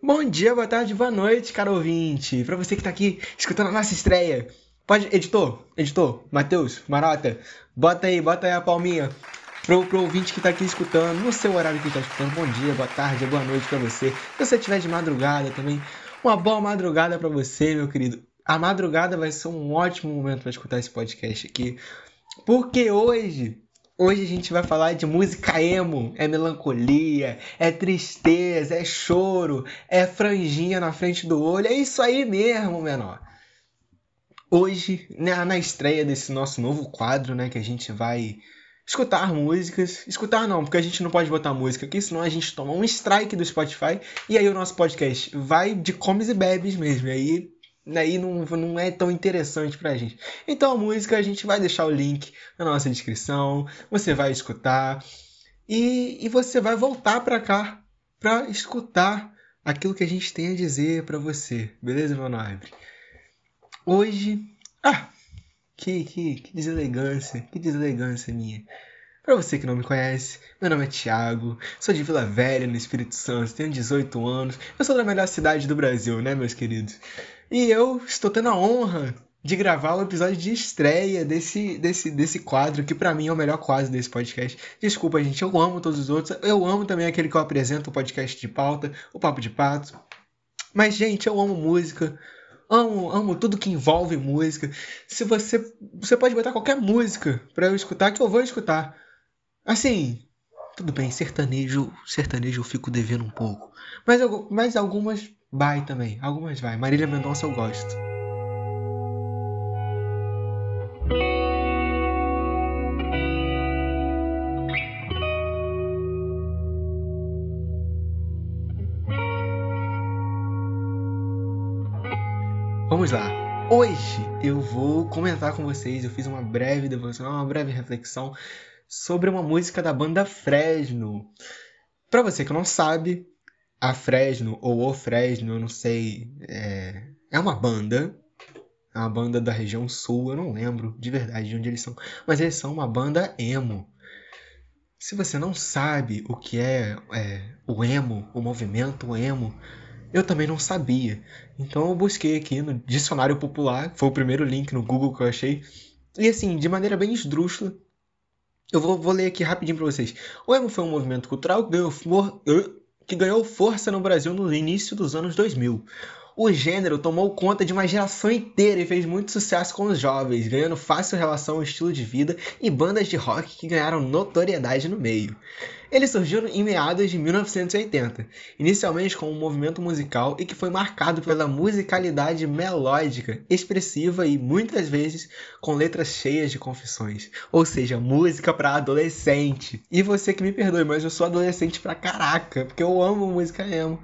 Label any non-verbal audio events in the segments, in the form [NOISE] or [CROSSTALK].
Bom dia, boa tarde, boa noite, caro ouvinte. Pra você que tá aqui escutando a nossa estreia. Pode, editor, editor, Matheus, Marota, bota aí, bota aí a palminha pro, pro ouvinte que tá aqui escutando, no seu horário que tá escutando. Bom dia, boa tarde, boa noite pra você. Se você tiver de madrugada também, uma boa madrugada pra você, meu querido. A madrugada vai ser um ótimo momento para escutar esse podcast aqui. Porque hoje Hoje a gente vai falar de música emo, é melancolia, é tristeza, é choro, é franjinha na frente do olho, é isso aí mesmo, menor. Hoje, né, na estreia desse nosso novo quadro, né, que a gente vai escutar músicas, escutar não, porque a gente não pode botar música aqui, senão a gente toma um strike do Spotify. E aí o nosso podcast vai de comes e bebes mesmo, e aí aí não, não é tão interessante pra gente. Então a música a gente vai deixar o link na nossa descrição, você vai escutar e, e você vai voltar pra cá pra escutar aquilo que a gente tem a dizer para você, beleza, meu nobre? Hoje, ah, que, que, que deselegância, que deselegância minha. Para você que não me conhece, meu nome é Thiago, sou de Vila Velha, no Espírito Santo, tenho 18 anos, eu sou da melhor cidade do Brasil, né, meus queridos? E eu estou tendo a honra de gravar o episódio de estreia desse, desse, desse quadro, que para mim é o melhor quadro desse podcast. Desculpa, gente, eu amo todos os outros. Eu amo também aquele que eu apresento, o podcast de pauta, o Papo de Pato. Mas, gente, eu amo música. Amo, amo tudo que envolve música. Se você. Você pode botar qualquer música para eu escutar, que eu vou escutar. Assim, tudo bem, sertanejo, sertanejo eu fico devendo um pouco. Mas, mas algumas vai também, algumas vai. Marília Mendonça eu gosto. Vamos lá. Hoje eu vou comentar com vocês. Eu fiz uma breve devoção, uma breve reflexão sobre uma música da banda Fresno. Para você que não sabe, a Fresno ou o Fresno, eu não sei, é, é uma banda, é uma banda da região sul, eu não lembro de verdade de onde eles são, mas eles são uma banda emo. Se você não sabe o que é, é o emo, o movimento emo, eu também não sabia. Então eu busquei aqui no dicionário popular, foi o primeiro link no Google que eu achei. E assim, de maneira bem esdrúxula, eu vou, vou ler aqui rapidinho para vocês. O emo foi um movimento cultural que ganhou, que ganhou força no Brasil no início dos anos 2000. O gênero tomou conta de uma geração inteira e fez muito sucesso com os jovens, ganhando fácil relação ao estilo de vida e bandas de rock que ganharam notoriedade no meio. Ele surgiu em meados de 1980, inicialmente como um movimento musical e que foi marcado pela musicalidade melódica, expressiva e muitas vezes com letras cheias de confissões, ou seja, música para adolescente. E você que me perdoe, mas eu sou adolescente pra caraca, porque eu amo música emo.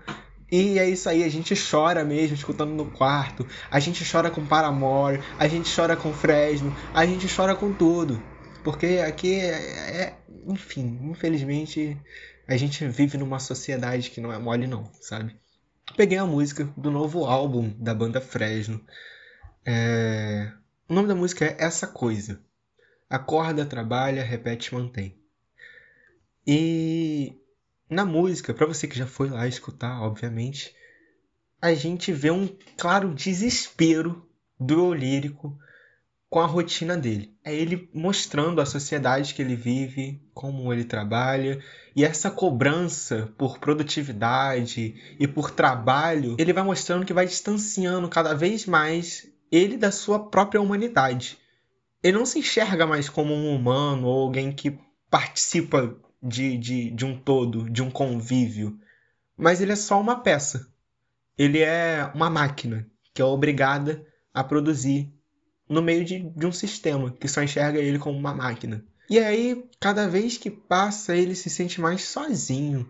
E é isso aí, a gente chora mesmo escutando no quarto, a gente chora com Paramore, a gente chora com Fresno, a gente chora com tudo. Porque aqui é, é enfim, infelizmente a gente vive numa sociedade que não é mole não, sabe? Peguei a música do novo álbum da banda Fresno. É... O nome da música é Essa Coisa. Acorda, trabalha, repete, mantém. E na música, para você que já foi lá escutar, obviamente, a gente vê um claro desespero do lírico com a rotina dele. É ele mostrando a sociedade que ele vive, como ele trabalha, e essa cobrança por produtividade e por trabalho, ele vai mostrando que vai distanciando cada vez mais ele da sua própria humanidade. Ele não se enxerga mais como um humano ou alguém que participa de, de, de um todo, de um convívio, mas ele é só uma peça. Ele é uma máquina que é obrigada a produzir no meio de, de um sistema que só enxerga ele como uma máquina. E aí, cada vez que passa, ele se sente mais sozinho.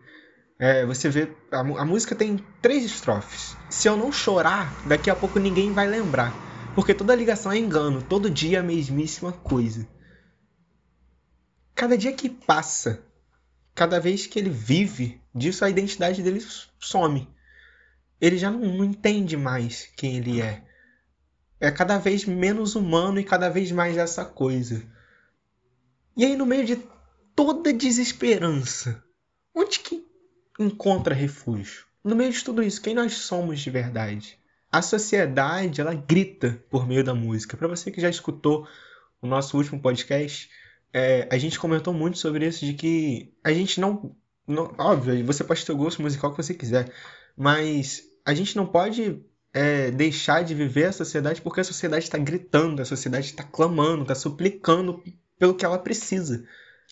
É, você vê, a, a, música tem três estrofes. Se eu não chorar, daqui a pouco ninguém vai lembrar. Porque toda ligação é engano, todo dia é a mesmíssima coisa. Cada dia que passa, cada vez que ele vive disso, a identidade dele some. Ele já não, não entende mais quem ele é é cada vez menos humano e cada vez mais essa coisa. E aí, no meio de toda desesperança, onde que encontra refúgio? no meio de tudo isso, quem nós somos de verdade? A sociedade, ela grita por meio da música. Para você que já escutou o nosso último podcast, é, a gente comentou muito sobre isso, de que a gente não, não. Óbvio, você pode ter o gosto musical que você quiser, mas a gente não pode é, deixar de viver a sociedade porque a sociedade está gritando, a sociedade está clamando, está suplicando pelo que ela precisa.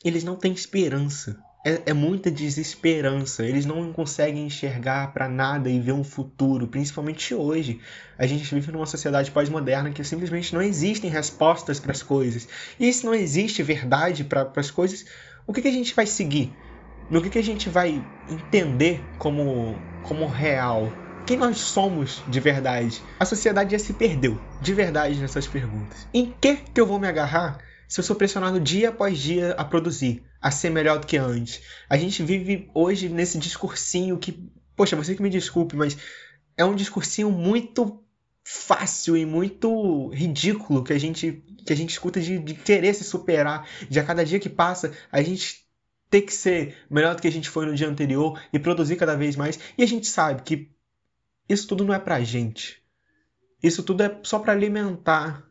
Eles não têm esperança é, é muita desesperança. Eles não conseguem enxergar para nada e ver um futuro, principalmente hoje. A gente vive numa sociedade pós-moderna que simplesmente não existem respostas para as coisas. E se não existe verdade para as coisas, o que, que a gente vai seguir? No que, que a gente vai entender como, como real? Quem nós somos de verdade? A sociedade já se perdeu de verdade nessas perguntas. Em que, que eu vou me agarrar se eu sou pressionado dia após dia a produzir? a ser melhor do que antes. A gente vive hoje nesse discursinho que, poxa, você que me desculpe, mas é um discursinho muito fácil e muito ridículo que a gente que a gente escuta de, de querer se superar, de a cada dia que passa a gente ter que ser melhor do que a gente foi no dia anterior e produzir cada vez mais. E a gente sabe que isso tudo não é pra gente. Isso tudo é só para alimentar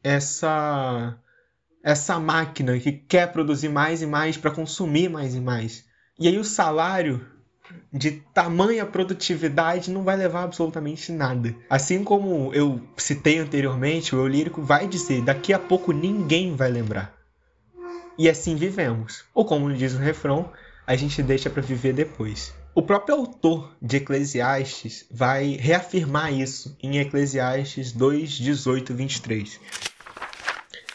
essa essa máquina que quer produzir mais e mais para consumir mais e mais. E aí o salário de tamanha produtividade não vai levar absolutamente nada. Assim como eu citei anteriormente, o eu lírico vai dizer: daqui a pouco ninguém vai lembrar. E assim vivemos. Ou como diz o refrão, a gente deixa para viver depois. O próprio autor de Eclesiastes vai reafirmar isso em Eclesiastes 2, 18, 23.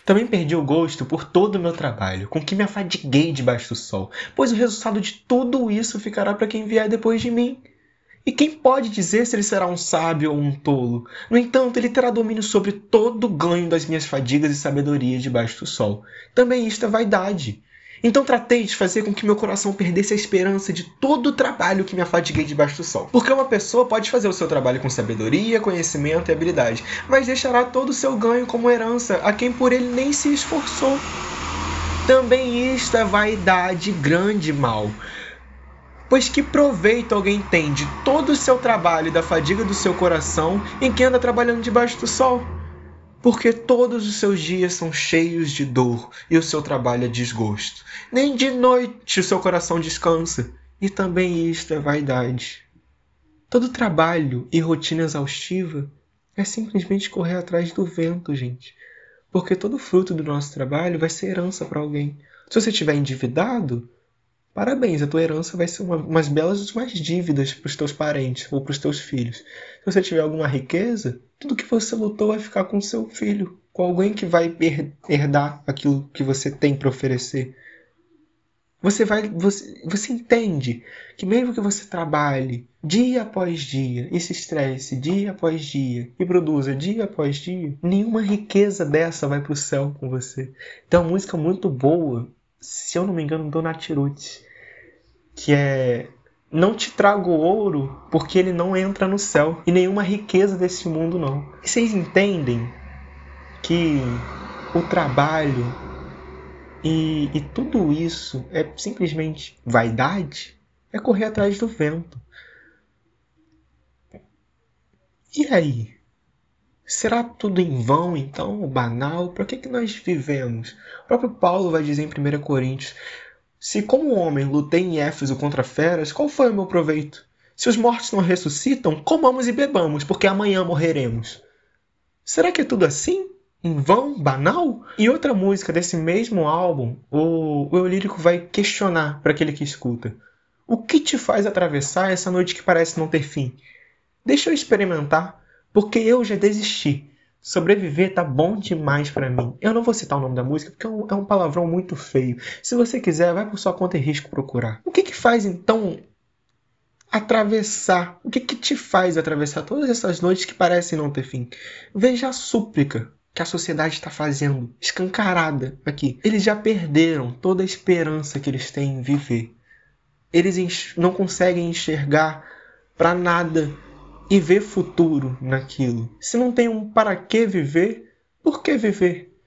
Também perdi o gosto por todo o meu trabalho, com que me afadiguei debaixo do sol, pois o resultado de tudo isso ficará para quem vier depois de mim. E quem pode dizer se ele será um sábio ou um tolo? No entanto, ele terá domínio sobre todo o ganho das minhas fadigas e sabedoria debaixo do sol. Também isto é vaidade. Então tratei de fazer com que meu coração perdesse a esperança de todo o trabalho que me afadiguei debaixo do sol. Porque uma pessoa pode fazer o seu trabalho com sabedoria, conhecimento e habilidade, mas deixará todo o seu ganho como herança a quem por ele nem se esforçou. Também isto é vaidade grande mal. Pois que proveito alguém tem de todo o seu trabalho e da fadiga do seu coração em quem anda trabalhando debaixo do sol? Porque todos os seus dias são cheios de dor e o seu trabalho é desgosto. Nem de noite o seu coração descansa, e também isto é vaidade. Todo trabalho e rotina exaustiva é simplesmente correr atrás do vento, gente. Porque todo fruto do nosso trabalho vai ser herança para alguém. Se você estiver endividado, Parabéns, a tua herança vai ser uma, umas belas umas dívidas para os teus parentes ou para os teus filhos. Se você tiver alguma riqueza, tudo que você lutou vai ficar com seu filho, com alguém que vai herdar aquilo que você tem para oferecer. Você vai, você, você entende que mesmo que você trabalhe dia após dia e se estresse dia após dia e produza dia após dia, nenhuma riqueza dessa vai para o céu com você. Então, uma música muito boa se eu não me engano, do Natiruts, que é não te trago ouro porque ele não entra no céu e nenhuma riqueza desse mundo não. E vocês entendem que o trabalho e, e tudo isso é simplesmente vaidade? É correr atrás do vento. E aí? Será tudo em vão, então, banal? Para que, que nós vivemos? O próprio Paulo vai dizer em 1 Coríntios: Se como homem lutei em Éfeso contra feras, qual foi o meu proveito? Se os mortos não ressuscitam, comamos e bebamos, porque amanhã morreremos. Será que é tudo assim? Em vão? Banal? E outra música desse mesmo álbum, o, o lírico vai questionar para aquele que escuta: O que te faz atravessar essa noite que parece não ter fim? Deixa eu experimentar porque eu já desisti. Sobreviver tá bom demais para mim. Eu não vou citar o nome da música porque é um, é um, palavrão muito feio. Se você quiser, vai por sua conta e risco procurar. O que que faz então atravessar? O que que te faz atravessar todas essas noites que parecem não ter fim? Veja a súplica que a sociedade está fazendo, escancarada aqui. Eles já perderam toda a esperança que eles têm em viver. Eles não conseguem enxergar para nada e ver futuro naquilo. Se não tem um para que viver, por que viver?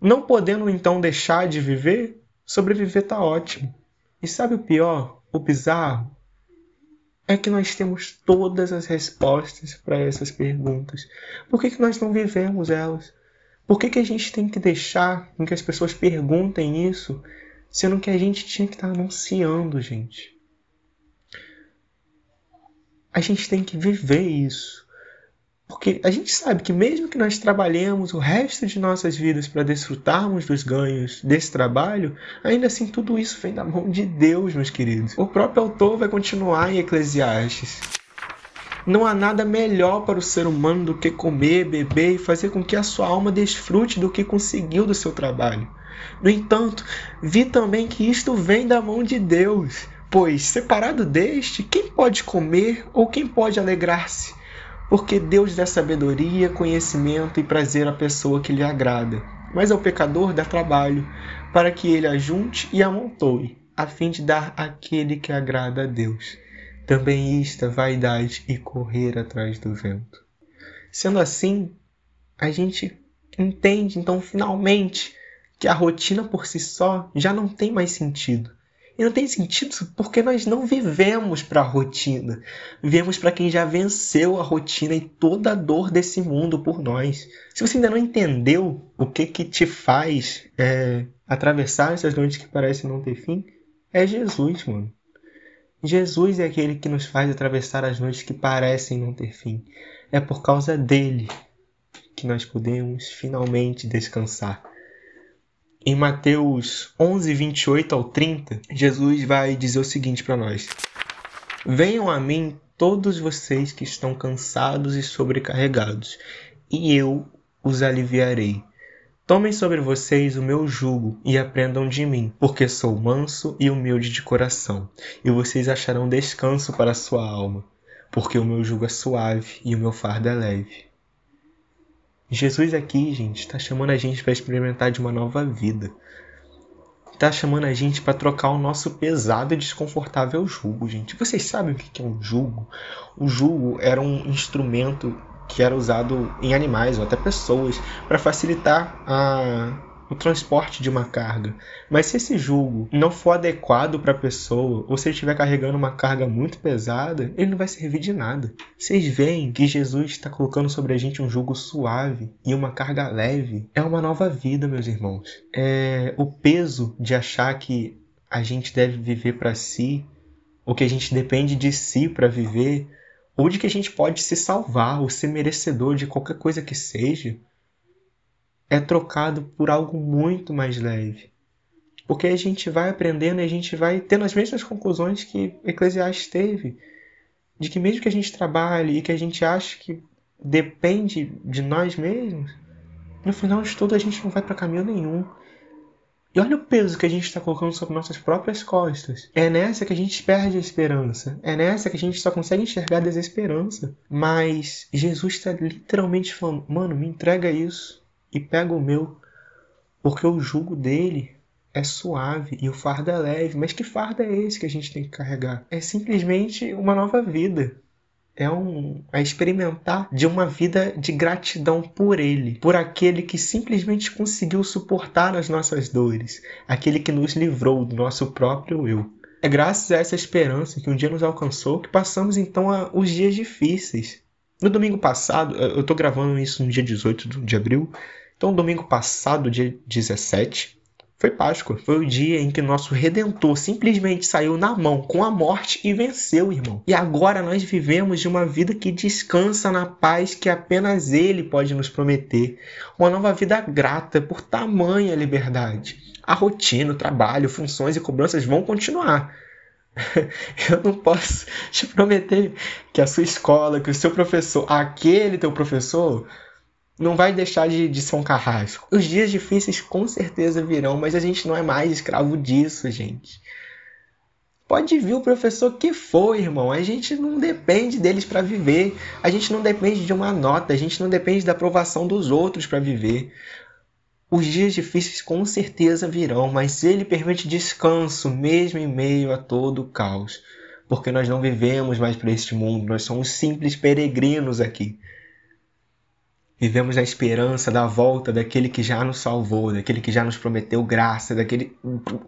Não podendo então deixar de viver, sobreviver tá ótimo. E sabe o pior, o bizarro? é que nós temos todas as respostas para essas perguntas. Por que, que nós não vivemos elas? Por que, que a gente tem que deixar que as pessoas perguntem isso, sendo que a gente tinha que estar tá anunciando, gente? A gente tem que viver isso. Porque a gente sabe que mesmo que nós trabalhemos o resto de nossas vidas para desfrutarmos dos ganhos desse trabalho, ainda assim tudo isso vem da mão de Deus, meus queridos. O próprio autor vai continuar em Eclesiastes. Não há nada melhor para o ser humano do que comer, beber e fazer com que a sua alma desfrute do que conseguiu do seu trabalho. No entanto, vi também que isto vem da mão de Deus, pois, separado deste, quem pode comer ou quem pode alegrar-se? porque Deus dá sabedoria, conhecimento e prazer à pessoa que lhe agrada, mas ao pecador dá trabalho, para que ele ajunte e amontoe, a fim de dar àquele que agrada a Deus. Também é vaidade e correr atrás do vento. Sendo assim, a gente entende então finalmente que a rotina por si só já não tem mais sentido. E não tem sentido porque nós não vivemos para a rotina. Vivemos para quem já venceu a rotina e toda a dor desse mundo por nós. Se você ainda não entendeu o que que te faz é, atravessar essas noites que parecem não ter fim, é Jesus, mano. Jesus é aquele que nos faz atravessar as noites que parecem não ter fim. É por causa dele que nós podemos finalmente descansar. Em Mateus 11, 28 ao 30, Jesus vai dizer o seguinte para nós: Venham a mim todos vocês que estão cansados e sobrecarregados, e eu os aliviarei. Tomem sobre vocês o meu jugo e aprendam de mim, porque sou manso e humilde de coração, e vocês acharão descanso para a sua alma, porque o meu jugo é suave e o meu fardo é leve. Jesus aqui, gente, está chamando a gente para experimentar de uma nova vida. Está chamando a gente para trocar o nosso pesado e desconfortável jugo, gente. Vocês sabem o que é um jugo? O jugo era um instrumento que era usado em animais ou até pessoas para facilitar a o transporte de uma carga. Mas se esse jugo não for adequado para a pessoa, ou se ele estiver carregando uma carga muito pesada, ele não vai servir de nada. Vocês veem que Jesus está colocando sobre a gente um jugo suave e uma carga leve. É uma nova vida, meus irmãos. É o peso de achar que a gente deve viver para si, ou que a gente depende de si para viver, ou de que a gente pode se salvar ou ser merecedor de qualquer coisa que seja é trocado por algo muito mais leve. Porque a gente vai aprendendo e a gente vai tendo as mesmas conclusões que Eclesiastes teve. De que mesmo que a gente trabalhe e que a gente ache que depende de nós mesmos, no final de tudo a gente não vai para caminho nenhum. E olha o peso que a gente está colocando sobre nossas próprias costas. É nessa que a gente perde a esperança. É nessa que a gente só consegue enxergar a desesperança. Mas Jesus está literalmente falando: mano, me entrega isso e pega o meu, porque o jugo dele é suave e o fardo é leve. Mas que fardo é esse que a gente tem que carregar? É simplesmente uma nova vida. É um a experimentar de uma vida de gratidão por ele, por aquele que simplesmente conseguiu suportar as nossas dores, aquele que nos livrou do nosso próprio eu. É graças a essa esperança que um dia nos alcançou que passamos então a, os dias difíceis. No domingo passado, eu estou gravando isso no dia 18 de abril, então, domingo passado, dia 17, foi Páscoa. Foi o dia em que nosso Redentor simplesmente saiu na mão com a morte e venceu, irmão. E agora nós vivemos de uma vida que descansa na paz que apenas Ele pode nos prometer. Uma nova vida grata por tamanha liberdade. A rotina, o trabalho, funções e cobranças vão continuar. [LAUGHS] Eu não posso te prometer que a sua escola, que o seu professor, aquele teu professor, não vai deixar de, de ser um carrasco. Os dias difíceis com certeza virão, mas a gente não é mais escravo disso, gente. Pode vir o professor que for, irmão. A gente não depende deles para viver. A gente não depende de uma nota. A gente não depende da aprovação dos outros para viver. Os dias difíceis com certeza virão, mas ele permite descanso mesmo em meio a todo o caos. Porque nós não vivemos mais para este mundo, nós somos simples peregrinos aqui. Vivemos na esperança da volta daquele que já nos salvou, daquele que já nos prometeu graça, daquele.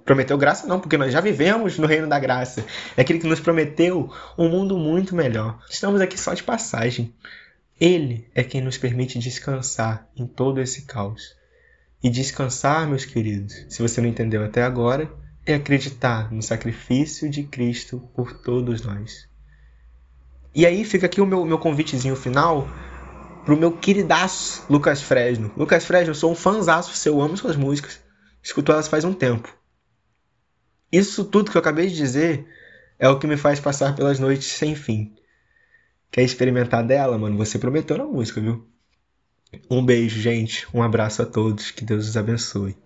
Prometeu graça não, porque nós já vivemos no reino da graça. Daquele que nos prometeu um mundo muito melhor. Estamos aqui só de passagem. Ele é quem nos permite descansar em todo esse caos. E descansar, meus queridos, se você não entendeu até agora, é acreditar no sacrifício de Cristo por todos nós. E aí fica aqui o meu, meu convitezinho final pro meu queridaço Lucas Fresno. Lucas Fresno, eu sou um fãzaço seu, amo suas músicas. Escuto elas faz um tempo. Isso tudo que eu acabei de dizer é o que me faz passar pelas noites sem fim. Quer experimentar dela, mano? Você prometeu na música, viu? Um beijo, gente. Um abraço a todos. Que Deus os abençoe.